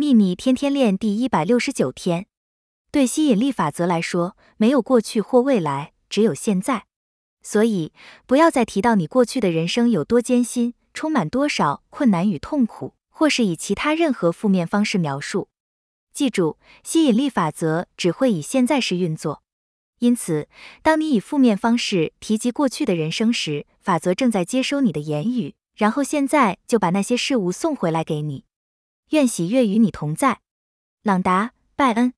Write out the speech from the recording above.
秘密天天练第一百六十九天。对吸引力法则来说，没有过去或未来，只有现在。所以，不要再提到你过去的人生有多艰辛，充满多少困难与痛苦，或是以其他任何负面方式描述。记住，吸引力法则只会以现在时运作。因此，当你以负面方式提及过去的人生时，法则正在接收你的言语，然后现在就把那些事物送回来给你。愿喜悦与你同在，朗达·拜恩。